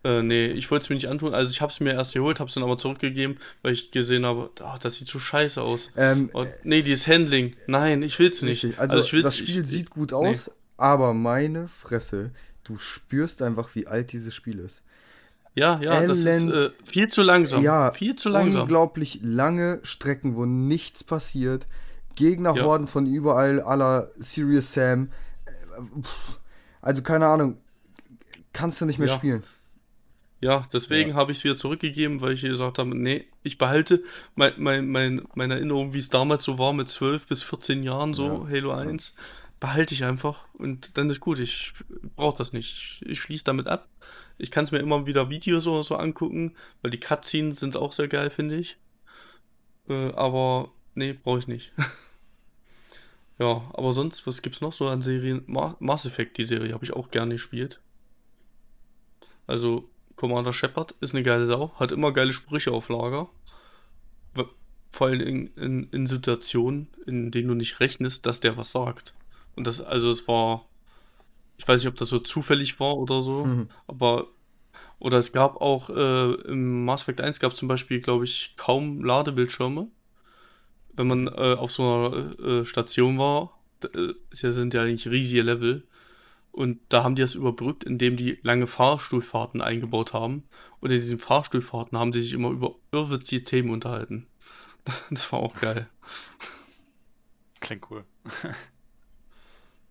Äh, nee, ich wollte es mir nicht antun. Also ich habe es mir erst geholt, habe es dann aber zurückgegeben, weil ich gesehen habe, ah, das sieht so scheiße aus. Ähm, Und, nee, dieses Handling. Nein, ich will's nicht. Richtig. Also, will's- das Spiel ich, sieht gut nee. aus, aber meine Fresse, du spürst einfach, wie alt dieses Spiel ist. Ja, ja, das ist Ellen- äh, viel zu langsam. Ja, viel zu langsam. unglaublich lange Strecken, wo nichts passiert. Gegnerhorden von überall, aller Serious Sam. Äh, Also keine Ahnung, kannst du nicht mehr Ja. spielen. Ja, deswegen habe ich es wieder zurückgegeben, weil ich gesagt habe, nee, ich behalte mein, mein, mein, meine Erinnerung, wie es damals so war mit 12 bis 14 Jahren, so Halo 1, behalte ich einfach und dann ist gut. Ich brauche das nicht. Ich, ich schließe damit ab. Ich kann es mir immer wieder Videos oder so angucken, weil die Cutscenes sind auch sehr geil, finde ich. Äh, aber nee, brauche ich nicht. ja, aber sonst, was gibt's noch so an Serien? Ma Mass Effect, die Serie, habe ich auch gerne gespielt. Also, Commander Shepard ist eine geile Sau, hat immer geile Sprüche auf Lager. Vor allem in, in, in Situationen, in denen du nicht rechnest, dass der was sagt. Und das, also es war, ich weiß nicht, ob das so zufällig war oder so, Mhm. aber, oder es gab auch, äh, im Mass Effect 1 gab es zum Beispiel, glaube ich, kaum Ladebildschirme. Wenn man äh, auf so einer äh, Station war, d- äh, sind ja eigentlich riesige Level, und da haben die das überbrückt, indem die lange Fahrstuhlfahrten eingebaut haben. Und in diesen Fahrstuhlfahrten haben die sich immer über irrwitzige Themen unterhalten. Das war auch geil. Klingt cool.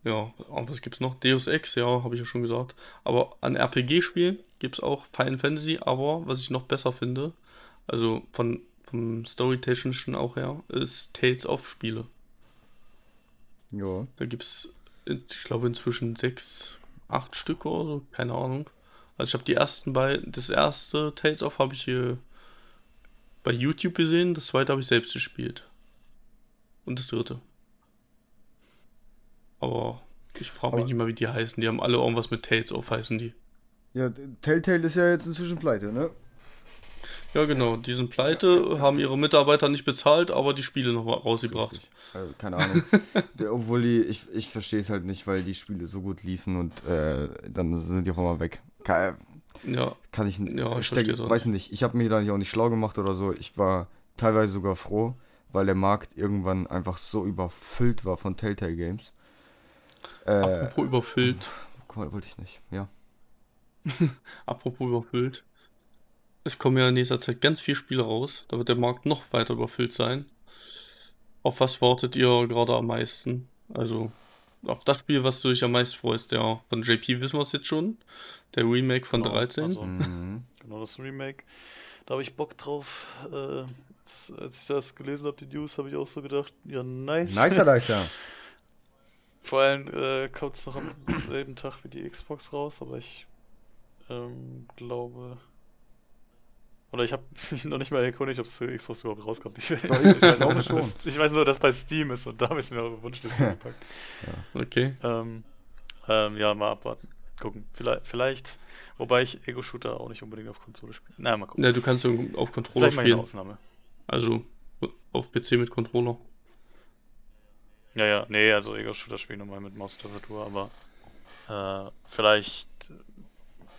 Ja, und was gibt's noch? Deus Ex, ja, habe ich ja schon gesagt. Aber an RPG-Spielen gibt's auch Final Fantasy, aber was ich noch besser finde, also von, vom Storytechnischen auch her, ist Tales of Spiele. Ja. Da gibt's, ich glaube, inzwischen sechs, acht Stück oder so, keine Ahnung. Also ich habe die ersten beiden, das erste Tales of habe ich hier bei YouTube gesehen, das zweite habe ich selbst gespielt. Und das dritte. Aber ich frage mich nicht mal, wie die heißen. Die haben alle irgendwas mit Tales of, heißen die. Ja, Telltale ist ja jetzt inzwischen pleite, ne? Ja, genau. Die sind pleite, haben ihre Mitarbeiter nicht bezahlt, aber die Spiele noch mal rausgebracht. Richtig. Also, keine Ahnung. Obwohl die, ich, ich verstehe es halt nicht, weil die Spiele so gut liefen und äh, dann sind die auf einmal weg. Kann, Ja, kann ich, Ja, ich steck- auch weiß nicht. Ich habe mir da nicht auch nicht schlau gemacht oder so. Ich war teilweise sogar froh, weil der Markt irgendwann einfach so überfüllt war von Telltale Games. Äh, Apropos überfüllt. guck mal, wollte ich nicht, ja. Apropos überfüllt. Es kommen ja in nächster Zeit ganz viele Spiele raus. Da wird der Markt noch weiter überfüllt sein. Auf was wartet ihr gerade am meisten? Also auf das Spiel, was du dich am meisten freust. Ja, von JP wissen wir es jetzt schon. Der Remake von Genau, 13. also- Mhm. Genau, das Remake. Da habe ich Bock drauf. Äh, als, als ich das gelesen habe, die News, habe ich auch so gedacht, ja, nice. Nicer, nicer. Vor allem äh, kommt es noch am selben Tag wie die Xbox raus, aber ich ähm, glaube. Oder ich habe mich noch nicht mal erkundigt, ob es für Xbox überhaupt rauskommt. Ich, Doch, ich weiß dass schon. es- ich weiß nur, dass es bei Steam ist und da habe ich es mir auf die Wunschliste gepackt. Okay. Ähm, ähm, ja, mal abwarten. Gucken. Vielleicht, vielleicht wobei ich Ego-Shooter auch nicht unbedingt auf Konsole spiele. Na, mal gucken. Ja, du kannst auf Controller vielleicht mal eine spielen. Ausnahme. Also auf PC mit Controller. Ja, ja, nee, also Ego-Shooter spielen normal mit Maus und Tastatur, aber äh, vielleicht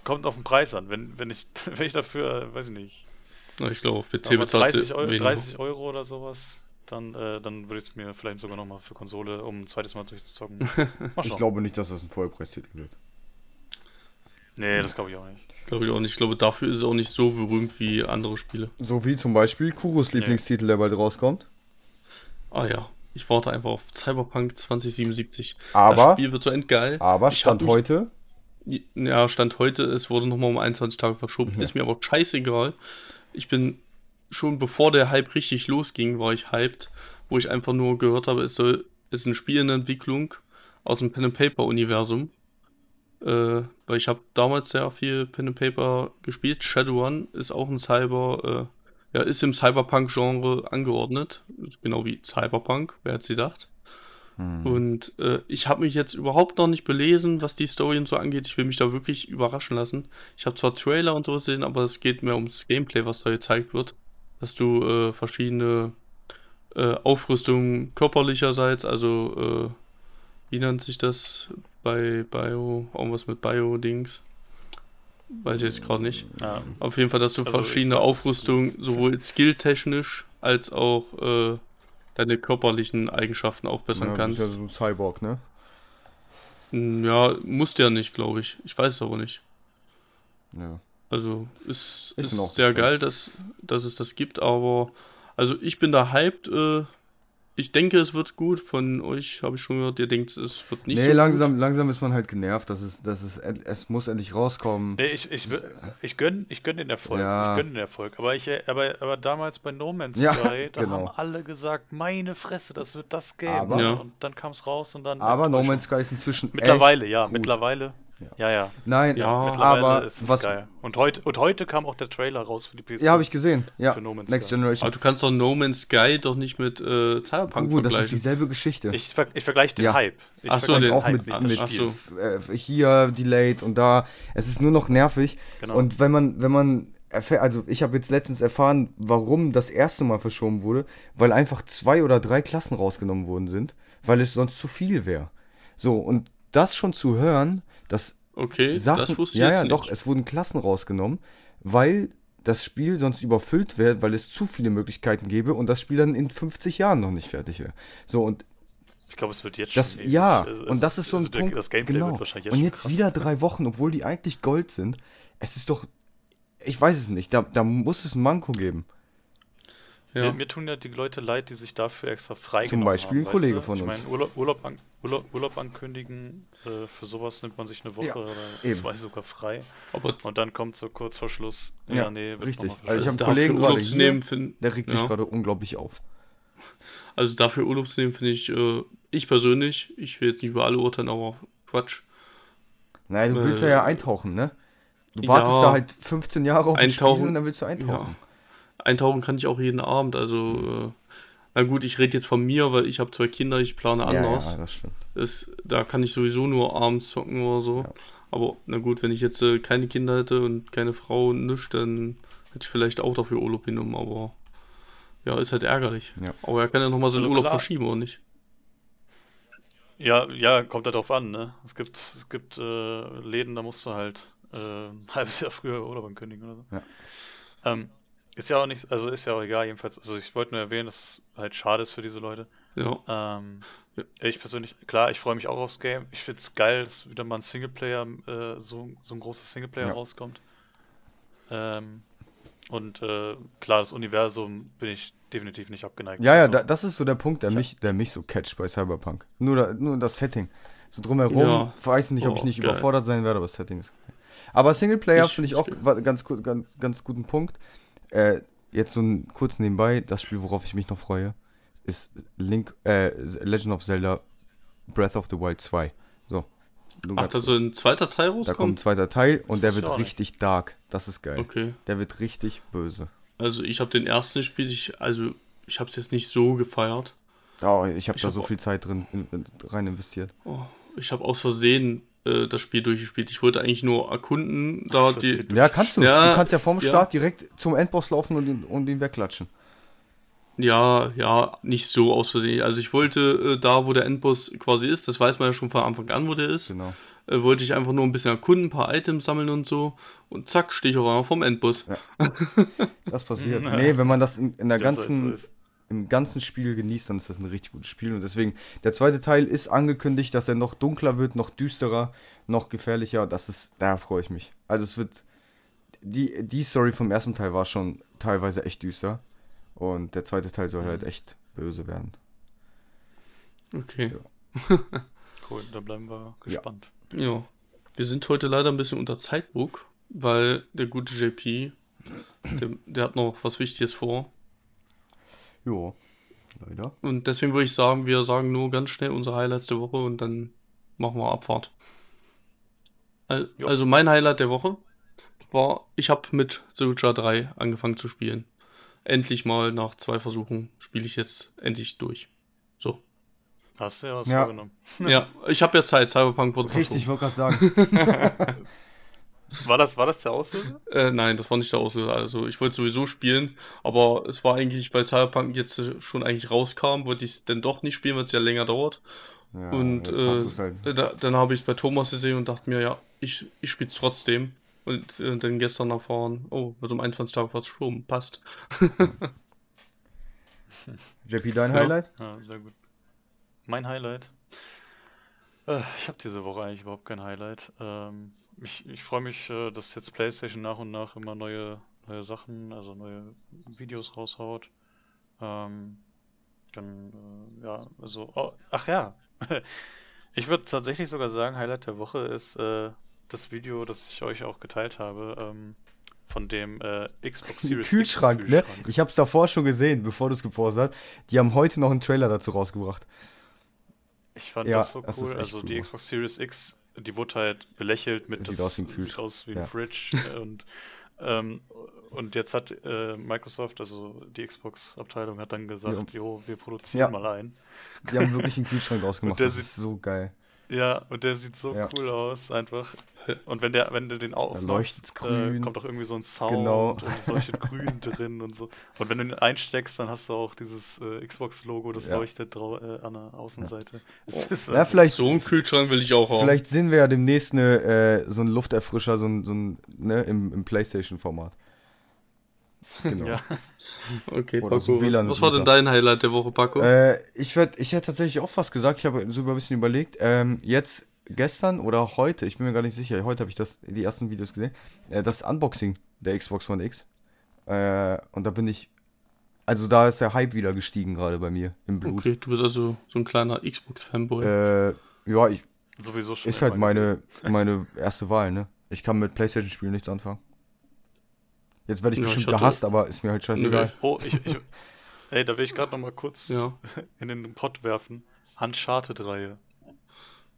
kommt auf den Preis an. Wenn, wenn, ich, wenn ich dafür, weiß ich nicht, ich glaube, auf PC bezahlst 30, du Euro, weniger. 30 Euro oder sowas, dann, äh, dann würde ich es mir vielleicht sogar nochmal für Konsole, um ein zweites Mal durchzuzocken. Mal Ich glaube nicht, dass das ein Vollpreistitel wird. nee, das glaube ich auch nicht. Glaube ich auch nicht. Ich glaube, dafür ist es auch nicht so berühmt wie andere Spiele. So wie zum Beispiel Kuros Lieblingstitel, der bald rauskommt. Ah ja. Ich warte einfach auf Cyberpunk 2077. das Aber, Spiel wird so endgeil. aber Ich Stand heute, Ja, Stand heute, es wurde nochmal um 21 Tage verschoben. Ja. Ist mir aber scheißegal. Ich bin schon bevor der Hype richtig losging, war ich hyped, wo ich einfach nur gehört habe, es soll, es ist ein Spiel in Entwicklung aus dem Pen and Paper Universum. Äh, weil ich habe damals sehr viel Pen and Paper gespielt. Shadowrun ist auch ein Cyber, äh, ja, ist im Cyberpunk-Genre angeordnet. Genau wie Cyberpunk, wer hätte sie gedacht. Hm, Und äh, ich habe mich jetzt überhaupt noch nicht belesen, was die Story und so angeht. Ich will mich da wirklich überraschen lassen. Ich habe zwar Trailer und sowas gesehen, aber es geht mehr ums Gameplay, was da gezeigt wird. Dass du äh, verschiedene äh, Aufrüstungen körperlicherseits, also äh, wie nennt sich das bei Bio, irgendwas mit Bio-Dings. Weiß ich jetzt gerade nicht. Ja, Auf jeden Fall, dass du Also, verschiedene Aufrüstungen, sowohl skilltechnisch als auch äh, deine körperlichen Eigenschaften aufbessern ja, kannst. ist ja so ein Cyborg, ne? Hm, Ja, musst ja nicht, glaube ich. Ich weiß es aber nicht. Ja. Also, auch ist sehr geil, dass, dass es das gibt, aber also ich bin da hyped. Äh, ich denke, es wird gut. Von euch habe ich schon gehört, ihr denkt, es wird nicht nee, so langsam, langsam ist man halt genervt, dass es, dass es, es muss endlich rauskommen. Nee, ich, ich, ich gönn, ich gönn den Erfolg. Ja. Ich gönn den Erfolg. Aber, ich, äh, aber, aber damals bei No Man's Ja, Sky, da genau. haben alle gesagt, meine Fresse, das wird das Game. Aber- Ja. Und dann kam es raus und dann. Aber No. Man's Sky ist inzwischen Mittlerweile, ja, gut. mittlerweile. Ja. Ja, ja. Nein, Ja, aber ist es was- geil. Und heute, und heute kam auch der Trailer raus für die PS4. ja, habe ich gesehen. Ja, Für No Man's Next Sky. Generation. Aber du kannst doch No Man's Sky doch nicht mit äh, Cyberpunk Oh, das ist vergleichen. dieselbe Geschichte. Ich, ver ich vergleiche den Ja. Hype. Ich Ach so, den- auch Hype, mit, nicht mit das Spiel. Ach so. äh, hier delayed und da. Es ist nur noch nervig. Genau. Und wenn man, wenn man, erfährt, also ich habe jetzt letztens erfahren, warum das erste Mal verschoben wurde, weil einfach zwei oder drei Klassen rausgenommen worden sind, weil es sonst zu viel wäre. So, und das schon zu hören, dass Okay, Sachen, das wusste ich ja, jetzt ja, nicht. doch, es wurden Klassen rausgenommen, weil das Spiel sonst überfüllt wäre, weil es zu viele Möglichkeiten gäbe und das Spiel dann in 50 Jahren noch nicht fertig wäre. So, und Ich glaube, es wird jetzt das, schon. ewig. ja, Also- und das ist so ein also der- Punkt. Das Gameplay genau. wird wahrscheinlich jetzt und jetzt krass. wieder drei Wochen, obwohl die eigentlich Gold sind. Es ist doch, ich weiß es nicht, da, da muss es ein Manko geben. Ja. Mir, mir tun ja die Leute leid, die sich dafür extra frei Zum Beispiel ein haben, Kollege weißt du? von ich uns. meine, Urlaub, Urlaub, an, Urlaub, Urlaub ankündigen, äh, für sowas nimmt man sich eine Woche Ja, oder eben. zwei sogar frei. aber Und dann kommt so kurz vor Schluss, Ja, ja, nee, wird richtig. Also ich verschoben. hab einen Kollegen gerade Urlaub zu hier, nehmen, find, Der regt sich ja. gerade unglaublich auf. Also dafür Urlaub zu nehmen, finde ich, äh, ich persönlich, ich will jetzt nicht über alle urteilen, aber Quatsch. Naja, du willst Äh, ja, ja eintauchen, ne? Du ja. wartest da halt 15 Jahre auf ein Spiel Eintauchen, und dann willst du Ja. eintauchen. Eintauchen kann ich auch jeden Abend, also, äh, na gut, ich rede jetzt von mir, weil ich habe zwei Kinder, ich plane Ja, anders. ja, das stimmt. Ist, da kann ich sowieso nur abends zocken oder so. Ja. Aber na gut, wenn ich jetzt äh, keine Kinder hätte und keine Frau und nichts, dann hätte ich vielleicht auch dafür Urlaub genommen, aber ja, ist halt ärgerlich. Ja. Aber er kann ja nochmal so einen Also Urlaub klar. verschieben, oder nicht? Ja, ja, kommt halt drauf an, ne? Es gibt, es gibt äh, Läden, da musst du halt äh, ein halbes Jahr früher Urlaub ankündigen oder so. Ja. Ähm, Ist ja auch nicht, also ist ja auch egal, jedenfalls. Also ich wollte nur erwähnen, dass es halt schade ist für diese Leute. Ja. Ähm, Ich persönlich, klar, ich freue mich auch aufs Game. Ich finde es geil, dass wieder mal ein Singleplayer, äh, so, so ein großes Singleplayer Ja. rauskommt. Ähm, und äh, klar, das Universum bin ich definitiv nicht abgeneigt. Ja, ja, Also, da, das ist so der Punkt, der Ich mich, der mich so catcht bei Cyberpunk. Nur, da, nur das Setting. So drumherum, Ja. weiß nicht, ob ich Oh, nicht geil. überfordert sein werde, aber das Setting ist geil. Aber Singleplayer Ich- finde ich auch ich- ganz, ganz, ganz guten Punkt. Äh, jetzt so ein kurz nebenbei, das Spiel, worauf ich mich noch freue, ist Link, äh, Legend of Zelda Breath of the Wild 2. So. Ach, da soll ein zweiter Teil da kommt ein rauskommen? zweiter Teil und der wird nicht. richtig dark. Das ist geil. Okay. Der wird richtig böse. Also ich habe den ersten gespielt, ich, also ich habe es jetzt nicht so gefeiert. Oh, ich habe da hab so viel Zeit drin in, in, rein investiert. Oh, ich habe aus Versehen äh, das Spiel durchgespielt. Ich wollte eigentlich nur erkunden, da Das die. Ja, kannst du. Ja, du kannst ja vorm ja. Start direkt zum Endboss laufen und ihn, und ihn wegklatschen. Ja, ja, nicht so aus Versehen. Also ich wollte äh, da, wo der Endboss quasi ist, das weiß man ja schon von Anfang an, wo der ist, Genau. äh, wollte ich einfach nur ein bisschen erkunden, ein paar Items sammeln und so. Und zack, stehe ich auf einmal vom Endboss. Das passiert. nee, wenn man das in, in der das so ganzen, ist. Im ganzen Spiel genießt, dann ist das ein richtig gutes Spiel. Und deswegen, der zweite Teil ist angekündigt, dass er noch dunkler wird, noch düsterer, noch gefährlicher. Das ist, da freue ich mich. Also es wird. Die, die Story vom ersten Teil war schon teilweise echt düster. Und der zweite Teil soll halt echt böse werden. Okay. Cool, da bleiben wir gespannt. Ja. Wir sind heute leider ein bisschen unter Zeitdruck, weil der gute JP, der, der hat noch was Wichtiges vor. Jo, leider. Und deswegen würde ich sagen, wir sagen nur ganz schnell unsere Highlights der Woche und dann machen wir Abfahrt. Jo. Also mein Highlight der Woche war, ich habe mit The Witcher 3 angefangen zu spielen. Endlich mal nach zwei Versuchen spiele ich jetzt endlich durch. So. Hast du ja was Ja. vorgenommen. Ja, ich habe ja Zeit, Cyberpunk wurde Richtig, ich wollte gerade sagen. War das, war das der Auslöser? Äh, nein, das war nicht der Auslöser. Also ich wollte sowieso cyberpunk aber es war eigentlich, weil Cyberpunk jetzt äh, schon eigentlich rauskam, wollte ich es dann doch nicht spielen, weil es ja länger dauert. Ja, Und du's halt. äh, da, dann habe ich es bei Thomas gesehen und dachte mir, ja, ich, ich spiele es trotzdem. Und äh, dann gestern erfahren, oh, wird um 21 Tage was verschoben. Passt. JP, dein Ja. Highlight? Ja, sehr gut. Mein Highlight. Äh, ich habe diese Woche eigentlich überhaupt kein Highlight. Ähm, ich ich freue mich, äh, dass jetzt PlayStation nach und nach immer neue, neue Sachen, also neue Videos raushaut. Ähm, dann, äh, ja, also, oh, ach ja. Ich würde tatsächlich sogar sagen, Highlight der Woche ist äh, das Video, das ich euch auch geteilt habe, ähm, von dem äh, Xbox Series X Kühlschrank, ne? Kühlschrank. Ich hab's davor schon gesehen, bevor du es gepostet hast. Die haben heute noch einen Trailer dazu rausgebracht. Ich fand Ja, das so das cool. Also cool die. Xbox Series X, die wurde halt belächelt mit Sieht das aus wie ein sieht aus wie ein Ja. Fridge und ähm, und jetzt hat äh, Microsoft, also die Xbox-Abteilung, hat dann gesagt, jo, wir produzieren Ja. mal einen. Die haben wirklich einen Kühlschrank draus gemacht. der Das sieht- ist so geil. Ja, und der sieht so Ja. cool aus, einfach. Und wenn der, wenn du den aufmachst, äh, grün. kommt auch irgendwie so ein Sound Genau. und leuchtet grün drin und so. Und wenn du ihn einsteckst, dann hast du auch dieses äh, Xbox-Logo, das Ja. leuchtet äh, an der Außenseite. Es ist Ja, vielleicht, So einen Kühlschrank will ich auch haben. vielleicht sehen wir ja demnächst eine, äh, so einen Lufterfrischer, so ein, so ein ne, im, im Playstation-Format. Genau. Ja. Okay, Oder Paco. WLAN was war denn dein Highlight der Woche, Paco? Äh, ich werd, ich hätte tatsächlich auch fast gesagt, ich habe sogar ein bisschen überlegt, ähm, jetzt gestern oder heute, ich bin mir gar nicht sicher, heute habe ich das, die ersten Videos gesehen, äh, das Unboxing der Xbox One X. Äh, und da bin ich, also da ist der Hype wieder gestiegen gerade bei mir im Blut. Okay, du bist also so ein kleiner Xbox-Fanboy. Äh, ja, ich, Sowieso schon. ist halt meine, meine erste Wahl, ne? Ich kann mit Playstation-Spielen nichts anfangen. Jetzt werde ich Ja, ich bestimmt hatte- gehasst, aber ist mir halt scheißegal. Oh, ich, ich, ey, da will ich gerade noch mal kurz Ja. in den Pott werfen. Uncharted-Reihe.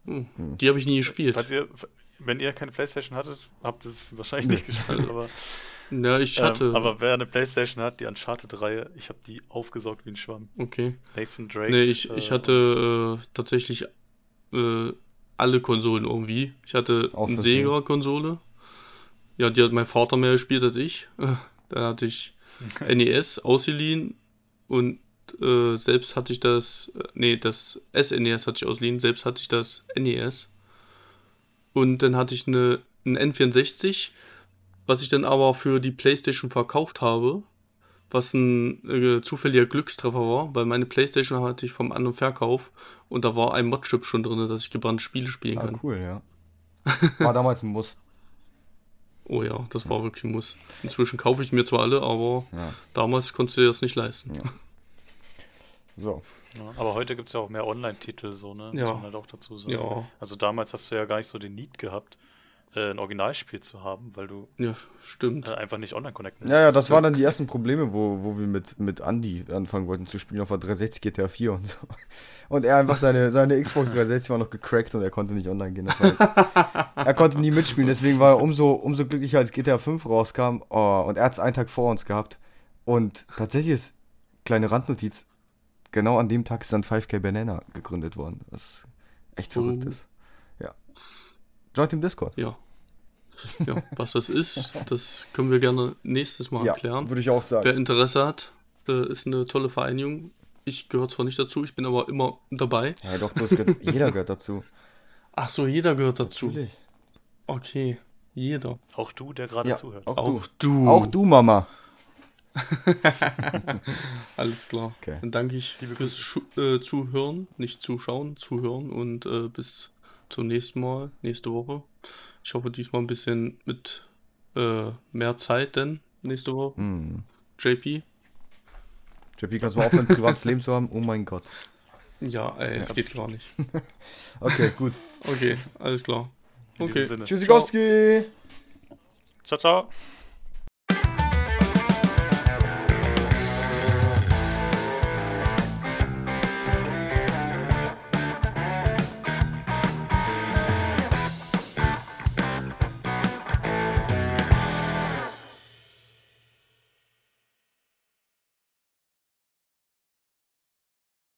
Die habe ich nie gespielt. Falls ihr, wenn ihr keine Playstation hattet, habt ihr es wahrscheinlich nicht gespielt, aber, Ja, ich hatte. ähm, aber wer eine Playstation hat, die Uncharted-Reihe, ich habe die aufgesaugt wie ein Schwamm. okay. Nathan Drake. Nee, ich, ich äh, hatte äh, tatsächlich äh, alle Konsolen irgendwie. Ich hatte Auch eine Sega-Konsole. Ja, die hat mein Vater mehr gespielt als ich. Dann hatte ich NES ausgeliehen und äh, selbst hatte ich das, äh, nee, das SNES hatte ich ausgeliehen, selbst hatte ich das NES. Und dann hatte ich eine, ein N64, was ich dann aber für die Playstation verkauft habe, was ein äh, zufälliger Glückstreffer war, weil meine Playstation hatte ich vom An- und Verkauf und da war ein Modchip schon drin, dass ich gebrannte Spiele spielen Ah, kann. cool, ja. War damals ein Muss. Oh ja, das war wirklich ein Muss. Inzwischen kaufe ich mir zwar alle, aber Ja. damals konntest du dir das nicht leisten. Ja. So. Ja, aber heute gibt es ja auch mehr Online-Titel, so, ne? Muss Ja. man halt auch dazu sagen. Ja, Also damals hast du ja gar nicht so den Need gehabt, äh, ein Originalspiel zu haben, weil du ja, stimmt. äh, einfach nicht online connecten Ja, ja, das waren dann die ersten Probleme, wo, wo wir mit, mit Andy anfangen wollten zu spielen auf der 360 GTA 4 und so. Und er einfach seine, seine Xbox 360 war noch gecrackt und er konnte nicht online gehen. Das war, er konnte nie mitspielen, deswegen war er umso, umso glücklicher, als GTA 5 rauskam. Oh, und er hat es einen Tag vor uns gehabt. Und tatsächlich ist, kleine Randnotiz, genau an dem Tag ist dann 5K Banana gegründet worden. Was echt verrückt Oh. ist. Ja. Joint im Discord. Ja. Ja, was das ist, das können wir gerne nächstes Mal Ja, erklären. würde ich auch sagen. Wer Interesse hat, ist eine tolle Vereinigung. Ich gehöre zwar nicht dazu, ich bin aber immer dabei. Ja, doch, gehört, jeder gehört dazu. Ach so, jeder gehört dazu. Natürlich. Okay, jeder. Auch du, der gerade Ja, zuhört. auch, Auch du. du. Auch du, Mama. Alles klar. Okay. Dann danke ich fürs Schu äh, Zuhören, nicht zuschauen, zuhören und äh, bis zum nächsten Mal, nächste Woche. Ich hoffe diesmal ein bisschen mit äh, mehr Zeit denn nächste Woche. Hm. JP? JP, kannst du mal aufhören, ein privates Leben zu haben? Oh mein Gott. Ja, ey, es geht gar nicht. Okay, gut. Okay, alles klar. Okay. Tschüssikowski. Ciao, ciao.